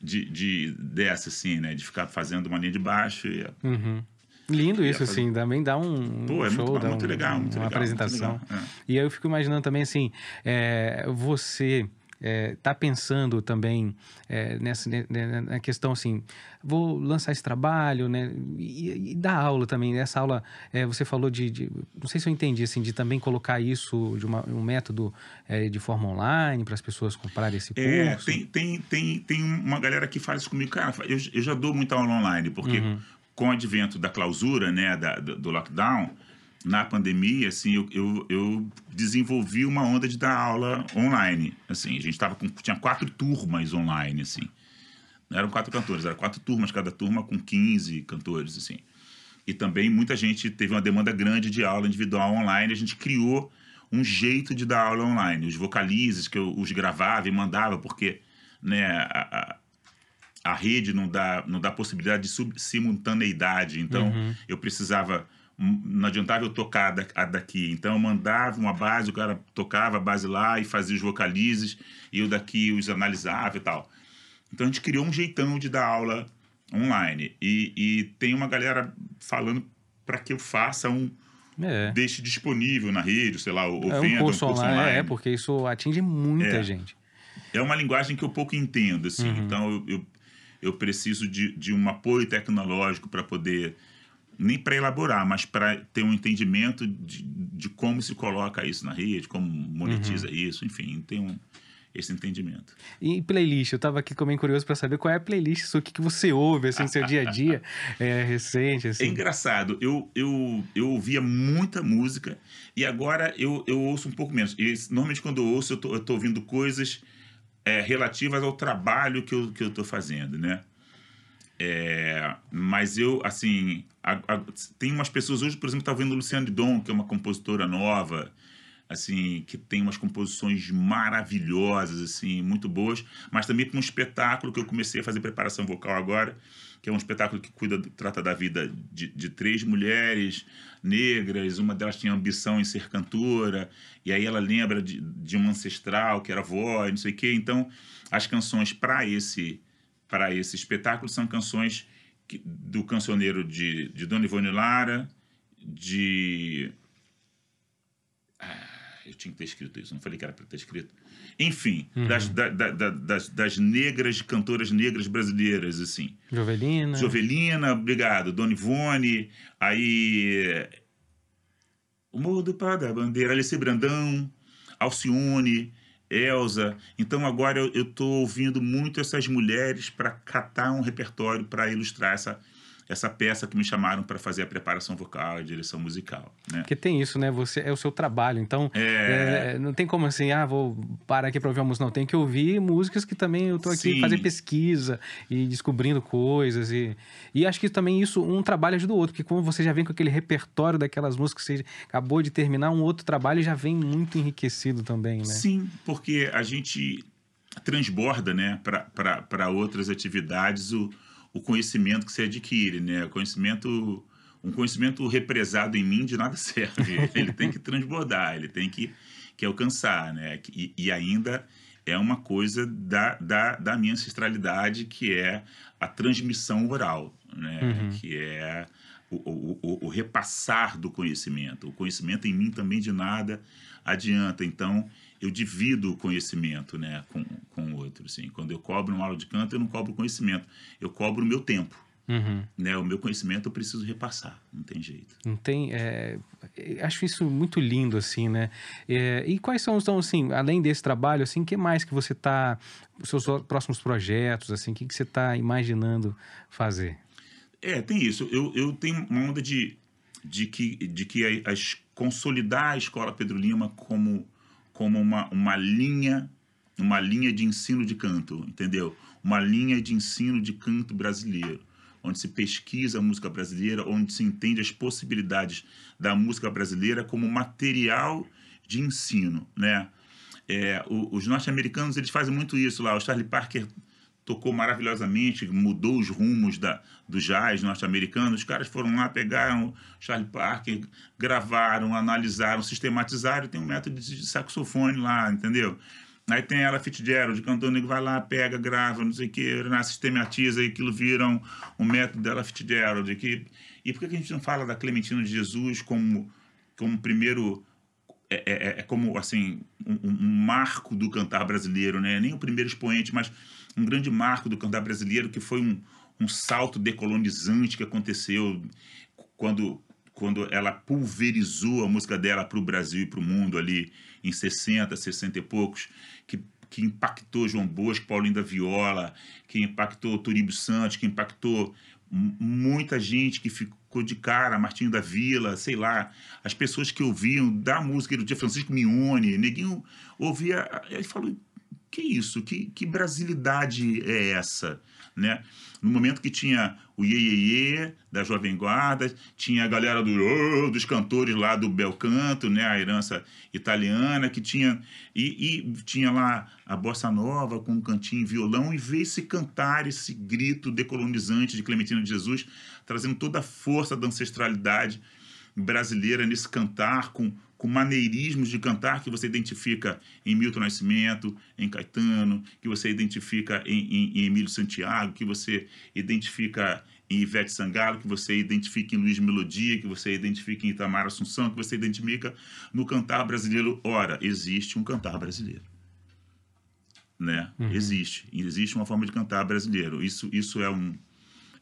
de, de dessa, assim, né? De ficar fazendo uma linha de baixo e Uhum. Lindo isso, fazer- assim, também dá um Pô, é show, muito, dá muito um- legal, muito uma legal. apresentação. Legal. É. E aí eu fico imaginando também assim, é, você está pensando também é, nessa né, né, na questão assim, vou lançar esse trabalho, né? E, e dar aula também. Essa aula, é, você falou de, de- não sei se eu entendi assim, de também colocar isso de uma- um método é, de forma online para as pessoas comprarem esse curso. É, tem, tem, tem, tem uma galera que faz isso comigo. Cara, eu, eu já dou muita aula online, porque Uhum. Com o advento da clausura, né, da, do, do lockdown, na pandemia, assim, eu, eu, eu desenvolvi uma onda de dar aula online. Assim, a gente tava com, tinha quatro turmas online, assim. Eram quatro cantores, eram quatro turmas, cada turma com 15 cantores, assim. E também muita gente teve uma demanda grande de aula individual online. A gente criou um jeito de dar aula online. Os vocalizes que eu os gravava e mandava, porque né, a, a, a rede não dá, não dá possibilidade de sub- simultaneidade. Então, Uhum. eu precisava. hum, Não adiantava eu tocar da- a daqui. Então, eu mandava uma base, o cara tocava a base lá e fazia os vocalizes, e eu daqui os analisava e tal. Então, a gente criou um jeitão de dar aula online. E, e tem uma galera falando para que eu faça um. É. deixe disponível na rede, sei lá, ou É venda um curso, online, online. é, porque isso atinge muita É. gente. É uma linguagem que eu pouco entendo, assim. Uhum. Então, eu, eu, eu preciso de, de um apoio tecnológico para poder, nem para elaborar, mas para ter um entendimento de, de como se coloca isso na rede, como monetiza Uhum. isso, enfim, tem um, esse entendimento. E playlist, eu tava aqui também curioso para saber qual é a playlist, o que, que você ouve, assim, no seu dia a dia, é, recente, É assim. engraçado, eu, eu, eu ouvia muita música e agora eu, eu ouço um pouco menos. E, normalmente, quando eu ouço, eu tô, eu tô ouvindo coisas é, relativas ao trabalho que eu, que eu fazendo, né? É, mas eu, assim, a- a- tem umas pessoas hoje, por exemplo, tá ouvindo Luciane Dom, que é uma compositora nova, assim, que tem umas composições maravilhosas, assim, muito boas, mas também para um espetáculo que eu comecei a fazer preparação vocal agora, que é um espetáculo que cuida, trata da vida de, de três mulheres negras, uma delas tinha ambição em ser cantora, e aí ela lembra de, de uma ancestral que era avó, não sei o quê. Então, as canções para esse para esse espetáculo são canções que, do cancioneiro de, de Dona Ivone Lara, de eu tinha que ter escrito isso, não falei que era para ter escrito. Enfim, uhum. das, da, da, das, das negras, cantoras negras brasileiras, assim. Jovelina. Jovelina, obrigado. Dona Ivone, aí. O Morro do Pá da Bandeira, Alice Brandão, Alcione, Elza. Então agora eu estou ouvindo muito essas mulheres para catar um repertório para ilustrar essa essa peça que me chamaram para fazer a preparação vocal, a direção musical. Né? Porque tem isso, né? Você é o seu trabalho, então é... É, não tem como assim, ah, vou parar aqui para ouvir uma música. Não, tem que ouvir músicas que também eu estou aqui fazendo pesquisa e descobrindo coisas e e acho que também isso um trabalho ajuda o outro, porque como você já vem com aquele repertório daquelas músicas que você acabou de terminar, um outro trabalho já vem muito enriquecido também, né? Sim, porque a gente transborda, né, para outras atividades o o conhecimento que se adquire, né? O conhecimento, um conhecimento represado em mim de nada serve. ele tem que transbordar, ele tem que, que alcançar, né? E, e ainda é uma coisa da, da, da, minha ancestralidade, que é a transmissão oral, né? Uhum. Que é o, o, o, o, repassar do conhecimento. O conhecimento em mim também de nada adianta. Então, eu divido o conhecimento né, com, com o outro. Assim. Quando eu cobro uma aula de canto, eu não cobro conhecimento, eu cobro o meu tempo. Uhum. Né, o meu conhecimento eu preciso repassar, não tem jeito. Não tem, é, acho isso muito lindo assim, né? É, e quais são então assim, além desse trabalho, assim, que mais que você está, os seus próximos projetos, assim, o que, que você está imaginando fazer? É, tem isso. Eu, eu tenho uma onda de, de que, de que as, consolidar a escola Pedro Lima como como uma, uma linha uma linha de ensino de canto, entendeu? Uma linha de ensino de canto brasileiro, onde se pesquisa a música brasileira, onde se entende as possibilidades da música brasileira como material de ensino, né? É, os norte-americanos eles fazem muito isso lá. O Charlie Parker tocou maravilhosamente, mudou os rumos da, do jazz norte-americano. Os caras foram lá, pegaram Charlie Parker, gravaram, analisaram, sistematizaram. Tem um método de saxofone lá, entendeu? Aí tem ela Fitzgerald, cantando, que vai lá, pega, grava, não sei o que, sistematiza e aquilo vira um, um método dela Fitzgerald. Que, e por que a gente não fala da Clementina de Jesus como, como primeiro é, é, é, como assim um, um, marco do cantar brasileiro, né? Nem o primeiro expoente, mas um grande marco do cantar brasileiro, que foi um, um salto decolonizante que aconteceu quando, quando ela pulverizou a música dela para o Brasil e para o mundo ali em 60, 60 e poucos, que, que impactou João Bosco, Paulinho da Viola, que impactou Turíbio Santos, que impactou muita gente que ficou de cara, Martinho da Vila, sei lá, as pessoas que ouviam da música do dia Francisco Mione, Neguinho ouvia, ele falou, que isso? Que, que brasilidade é essa? Né? No momento que tinha o Iê, Iê, da Jovem Guarda, tinha a galera do, oh, dos cantores lá do bel canto, né? a herança italiana, que tinha e, e, tinha lá a bossa nova com um cantinho violão e veio se cantar esse grito decolonizante de Clementina de Jesus, trazendo toda a força da ancestralidade brasileira nesse cantar com com maneirismos de cantar que você identifica em Milton Nascimento, em Caetano, que você identifica em, em, em Emílio Santiago, que você identifica em Ivete Sangalo, que você identifica em Luiz Melodia, que você identifica em Itamar Assunção, que você identifica no cantar brasileiro. Ora, existe um cantar brasileiro. Né? Uhum. Existe. Existe uma forma de cantar brasileiro. Isso, isso é um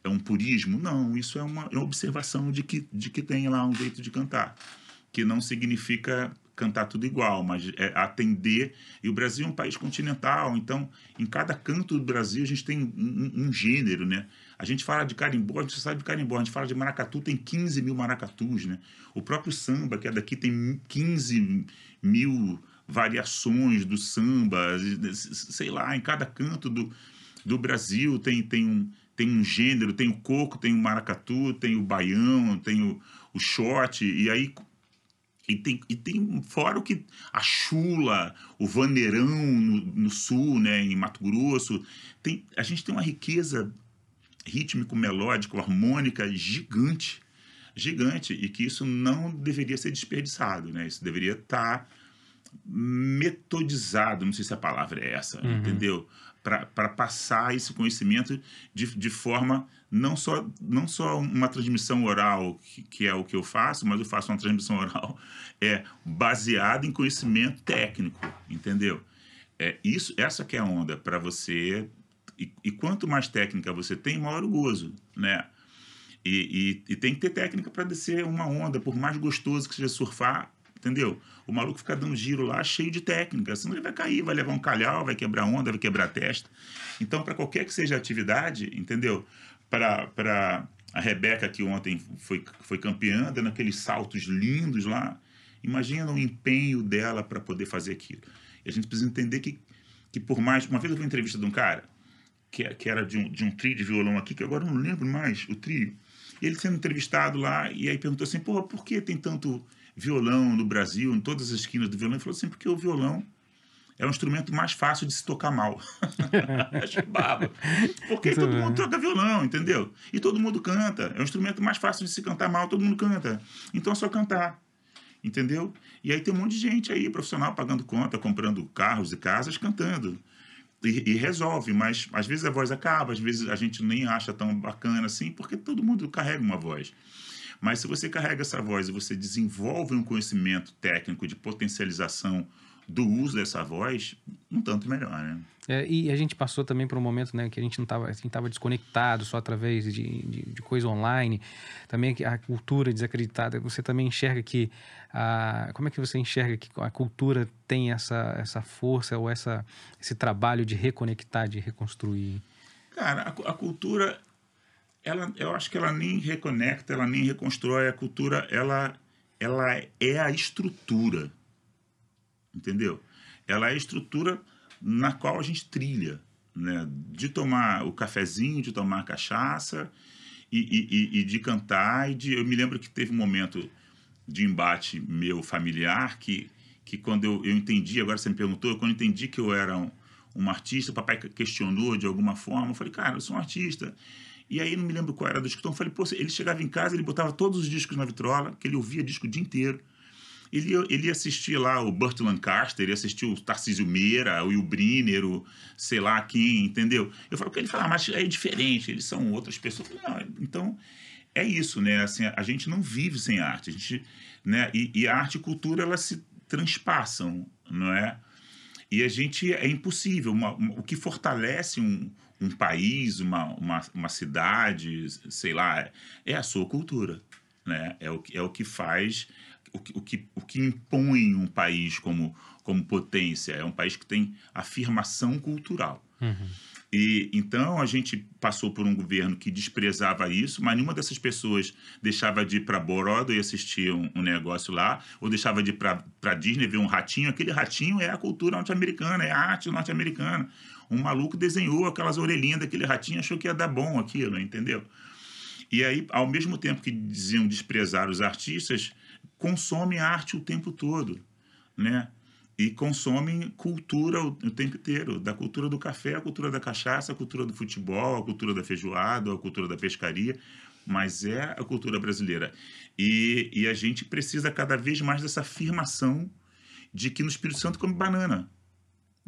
é um purismo? Não, isso é uma, é uma observação de que, de que tem lá um jeito de cantar que não significa cantar tudo igual, mas é atender. E o Brasil é um país continental, então em cada canto do Brasil a gente tem um, um, gênero, né? A gente fala de carimbó, a gente sabe de carimbó, a gente fala de maracatu, tem 15 mil maracatus, né? O próprio samba, que é daqui, tem 15 mil variações do samba, sei lá, em cada canto do, do Brasil tem, tem, um, tem um gênero, tem o coco, tem o maracatu, tem o baião, tem o, o shot, e aí E tem, e tem fora o que a chula, o vaneirão no, no, sul, né, em Mato Grosso, tem, a gente tem uma riqueza rítmico, melódico, harmônica gigante, gigante, e que isso não deveria ser desperdiçado, né? Isso deveria estar tá metodizado, não sei se a palavra é essa, uhum. entendeu? Para passar esse conhecimento de, de forma não só, não só uma transmissão oral, que, que, é o que eu faço, mas eu faço uma transmissão oral é baseada em conhecimento técnico, entendeu? É isso, essa que é a onda para você. E, e, quanto mais técnica você tem, maior o gozo, né? E, e, e tem que ter técnica para descer uma onda, por mais gostoso que seja surfar, entendeu? O maluco fica dando giro lá cheio de técnica, senão ele vai cair, vai levar um calhau, vai quebrar onda, vai quebrar testa. Então, para qualquer que seja a atividade, entendeu? para a Rebeca, que ontem foi, foi campeã, dando aqueles saltos lindos lá. Imagina o empenho dela para poder fazer aquilo. E a gente precisa entender que, que por mais. Uma vez eu vi uma entrevista de um cara, que, que era de um, de um trio de violão aqui, que agora eu não lembro mais o trio. E ele sendo entrevistado lá, e aí perguntou assim: pô, por que tem tanto violão no Brasil, em todas as esquinas do violão? Ele falou assim: porque o violão é o instrumento mais fácil de se tocar mal. Acho baba. Porque todo mundo toca violão, entendeu? E todo mundo canta. É o instrumento mais fácil de se cantar mal, todo mundo canta. Então é só cantar. Entendeu? E aí tem um monte de gente aí, profissional, pagando conta, comprando carros e casas, cantando. E, e, resolve, mas às vezes a voz acaba, às vezes a gente nem acha tão bacana assim, porque todo mundo carrega uma voz. Mas se você carrega essa voz e você desenvolve um conhecimento técnico de potencialização do uso dessa voz, um tanto melhor, né? É, e a gente passou também por um momento né, que a gente não estava assim, tava desconectado só através de, de, de, coisa online, também a cultura desacreditada. Você também enxerga que a, como é que você enxerga que a cultura tem essa, essa força ou essa, esse trabalho de reconectar, de reconstruir? Cara, a, a cultura, ela, eu acho que ela nem reconecta, ela nem reconstrói. A cultura, ela, ela é a estrutura entendeu? Ela é a estrutura na qual a gente trilha, né? De tomar o cafezinho, de tomar a cachaça e, e, e, de cantar. E de, eu me lembro que teve um momento de embate meu familiar que, que quando eu, eu entendi, agora você me perguntou, quando eu entendi que eu era um, um artista, o papai questionou de alguma forma, eu falei, cara, eu sou um artista. E aí não me lembro qual era do eu falei, pô, ele chegava em casa, ele botava todos os discos na vitrola, que ele ouvia disco o dia inteiro ele, ele ia assistir lá o Burt Lancaster, ele assistiu o Tarcísio Meira, o Will Briner, o sei lá quem, entendeu? Eu falo que ele fala, ah, mas é diferente, eles são outras pessoas. Não, então, é isso, né? Assim, a gente não vive sem arte, a gente, né? E, e a arte e cultura, elas se transpassam, não é? E a gente, é impossível, uma, uma, o que fortalece um, um país, uma, uma, uma cidade, sei lá, é a sua cultura, né? É o, é o que faz o que, o que, o que impõe um país como, como potência. É um país que tem afirmação cultural. Uhum. E então a gente passou por um governo que desprezava isso, mas nenhuma dessas pessoas deixava de ir para Broadway e assistir um, um, negócio lá, ou deixava de ir para Disney ver um ratinho. Aquele ratinho é a cultura norte-americana, é a arte norte-americana. Um maluco desenhou aquelas orelhinhas daquele ratinho, achou que ia dar bom aquilo, entendeu? E aí, ao mesmo tempo que diziam desprezar os artistas, consomem arte o tempo todo, né? E consomem cultura o, o tempo inteiro, da cultura do café, a cultura da cachaça, a cultura do futebol, a cultura da feijoada, a cultura da pescaria, mas é a cultura brasileira. E, e a gente precisa cada vez mais dessa afirmação de que no Espírito Santo come banana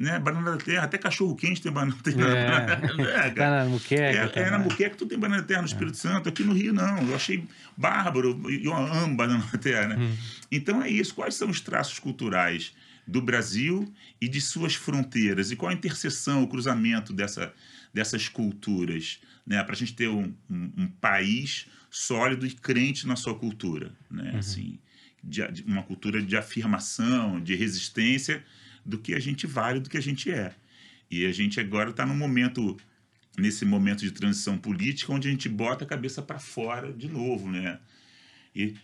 né? Banana da terra, até cachorro quente tem banana da terra. É, é, tá na muqueca. É, é, na muqueca tu tem banana da terra no Espírito é. Santo. Aqui no Rio, não. Eu achei bárbaro. Eu amo banana da terra, né? Hum. Então é isso. Quais são os traços culturais do Brasil e de suas fronteiras? E qual a interseção, o cruzamento dessa, dessas culturas? Né? Para a gente ter um, um, um, país sólido e crente na sua cultura. Né? Uhum. Assim, de, de uma cultura de afirmação, de resistência do que a gente vale, do que a gente é. E a gente agora está num momento, nesse momento de transição política, onde a gente bota a cabeça para fora de novo, né? E,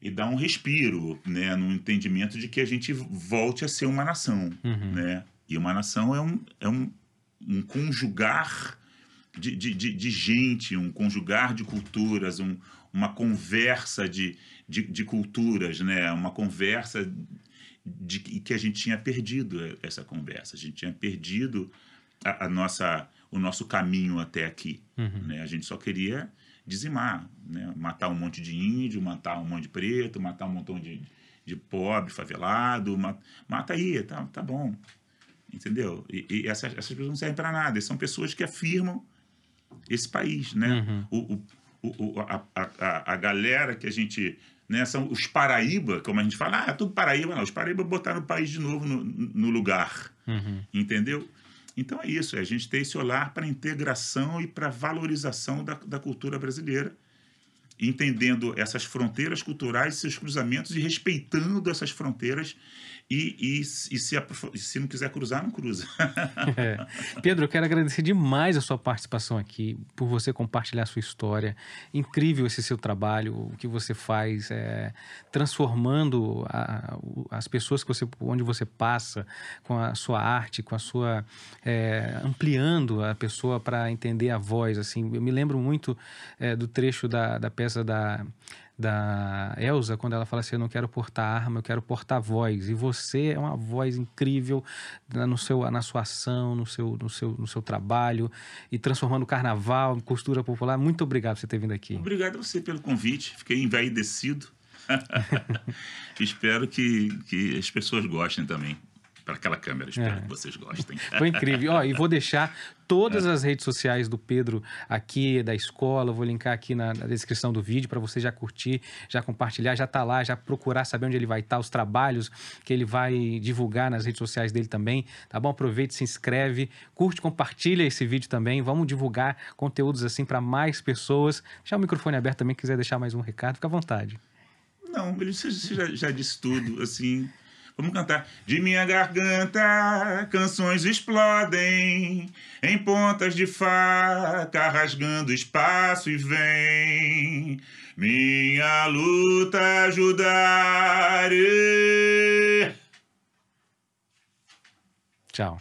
e dá um respiro, né? No entendimento de que a gente volte a ser uma nação, uhum. né? E uma nação é um, é um, um conjugar de, de, de, de gente, um conjugar de culturas, um, uma conversa de, de, de, culturas, né? uma conversa de que a gente tinha perdido essa conversa, a gente tinha perdido a, a nossa, o nosso caminho até aqui. Uhum. Né? A gente só queria dizimar, né? matar um monte de índio, matar um monte de preto, matar um montão de, de pobre, favelado, mata, mata aí, tá, tá bom. Entendeu? E, e essas, essas pessoas não servem para nada, são pessoas que afirmam esse país, né? Uhum. O, o, o, a, a, a galera que a gente né? São os Paraíba, como a gente fala, ah, é tudo Paraíba, não. Os Paraíba botaram o país de novo no, no lugar, uhum. entendeu? Então é isso, é a gente ter esse olhar para a integração e para a valorização da, da cultura brasileira, entendendo essas fronteiras culturais, seus cruzamentos e respeitando essas fronteiras e, e, e se, se, não quiser cruzar, não cruza. é. Pedro, eu quero agradecer demais a sua participação aqui, por você compartilhar a sua história. Incrível esse seu trabalho, o que você faz, é, transformando a, as pessoas que você, onde você passa, com a sua arte, com a sua. É, ampliando a pessoa para entender a voz. Assim, eu me lembro muito é, do trecho da, da peça da da Elsa, quando ela fala assim: Eu não quero portar arma, eu quero portar voz. E você é uma voz incrível no seu, na sua ação, no seu, no, seu, no seu trabalho e transformando o carnaval em costura popular. Muito obrigado por você ter vindo aqui. Obrigado a você pelo convite. Fiquei envaidecido. Espero que, que as pessoas gostem também para aquela câmera. Espero é. que vocês gostem. Foi incrível. Ó, e vou deixar todas as redes sociais do Pedro aqui, da escola. Vou linkar aqui na, na descrição do vídeo para você já curtir, já compartilhar, já tá lá, já procurar saber onde ele vai estar, tá, os trabalhos que ele vai divulgar nas redes sociais dele também. Tá bom? Aproveite, se inscreve, curte, compartilha esse vídeo também. Vamos divulgar conteúdos assim para mais pessoas. Deixar o microfone aberto também, quiser deixar mais um recado, fica à vontade. Não, ele já, já disse tudo, assim. Vamos cantar. De minha garganta, canções explodem em pontas de faca, rasgando espaço e vem. Minha luta ajudar. Tchau.